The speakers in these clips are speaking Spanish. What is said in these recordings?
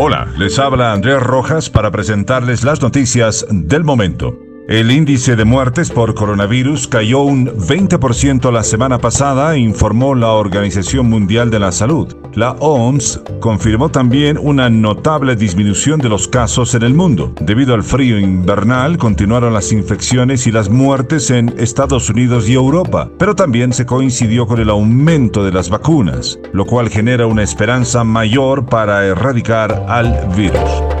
Hola, les habla Andrés Rojas para presentarles las noticias del momento. El índice de muertes por coronavirus cayó un 20% la semana pasada, informó la Organización Mundial de la Salud. La OMS confirmó también una notable disminución de los casos en el mundo. Debido al frío invernal, continuaron las infecciones y las muertes en Estados Unidos y Europa, pero también se coincidió con el aumento de las vacunas, lo cual genera una esperanza mayor para erradicar al virus.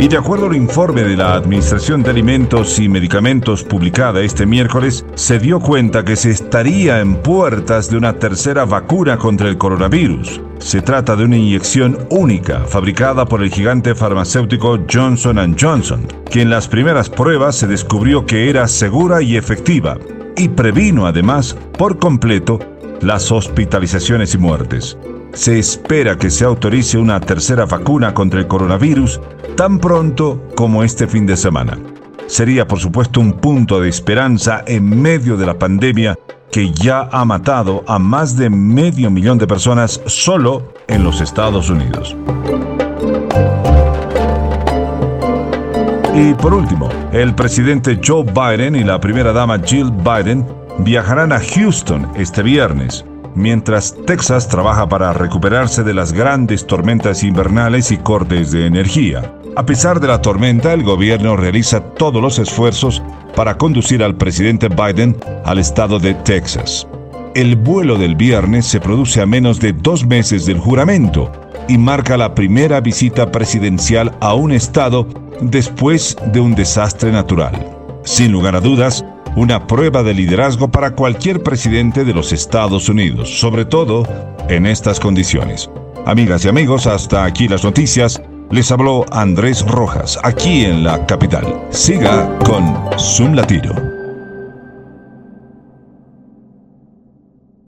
Y de acuerdo al informe de la Administración de Alimentos y Medicamentos publicada este miércoles, se dio cuenta que se estaría en puertas de una tercera vacuna contra el coronavirus. Se trata de una inyección única fabricada por el gigante farmacéutico Johnson Johnson, que en las primeras pruebas se descubrió que era segura y efectiva, y previno además por completo las hospitalizaciones y muertes. Se espera que se autorice una tercera vacuna contra el coronavirus tan pronto como este fin de semana. Sería por supuesto un punto de esperanza en medio de la pandemia que ya ha matado a más de medio millón de personas solo en los Estados Unidos. Y por último, el presidente Joe Biden y la primera dama Jill Biden viajarán a Houston este viernes mientras Texas trabaja para recuperarse de las grandes tormentas invernales y cortes de energía. A pesar de la tormenta, el gobierno realiza todos los esfuerzos para conducir al presidente Biden al estado de Texas. El vuelo del viernes se produce a menos de dos meses del juramento y marca la primera visita presidencial a un estado después de un desastre natural. Sin lugar a dudas, una prueba de liderazgo para cualquier presidente de los Estados Unidos, sobre todo en estas condiciones. Amigas y amigos, hasta aquí las noticias. Les habló Andrés Rojas, aquí en la capital. Siga con Zoom Latino.